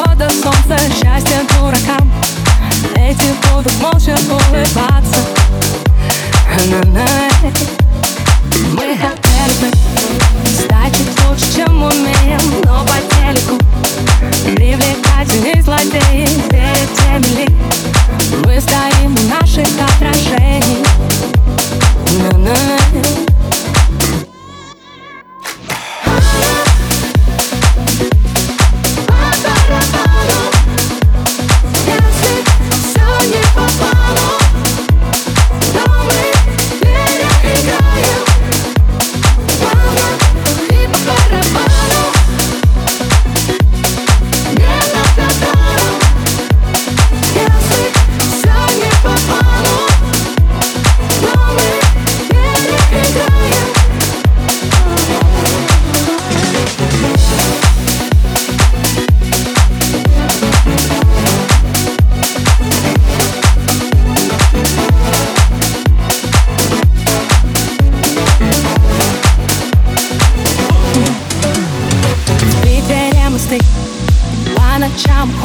восхода солнца Счастье дуракам. Эти будут молча улыбаться. На-на-на follow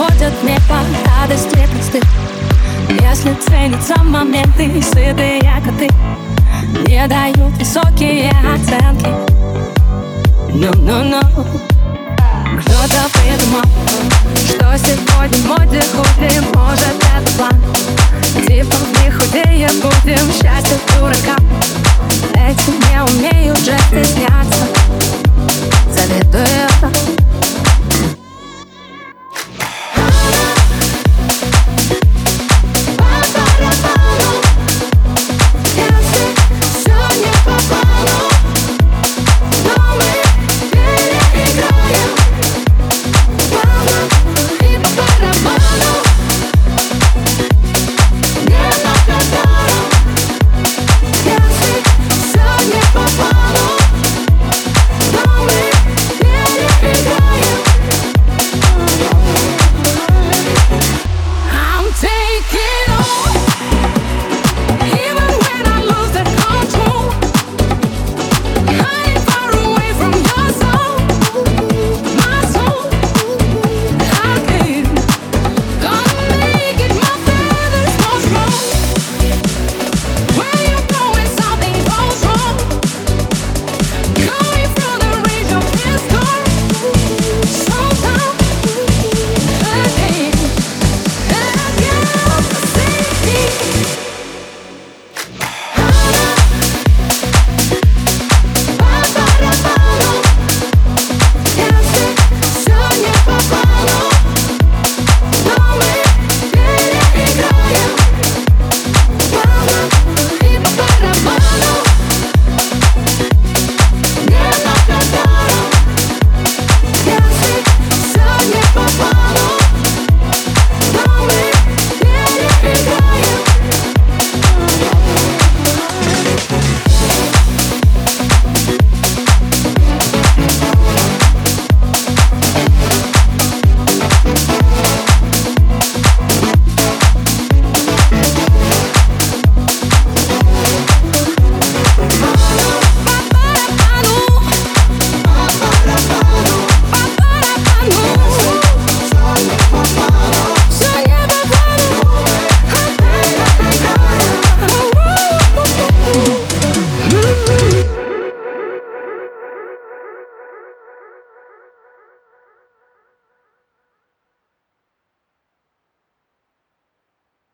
уходят мне по радости простых Если ценятся моменты, сытые коты Не дают высокие оценки. Ну-ну-ну Кто-то придумал, что сегодня в моде худим Может это план, типа мы худее будем. Счастье дурака, эти не умеют жестко сняться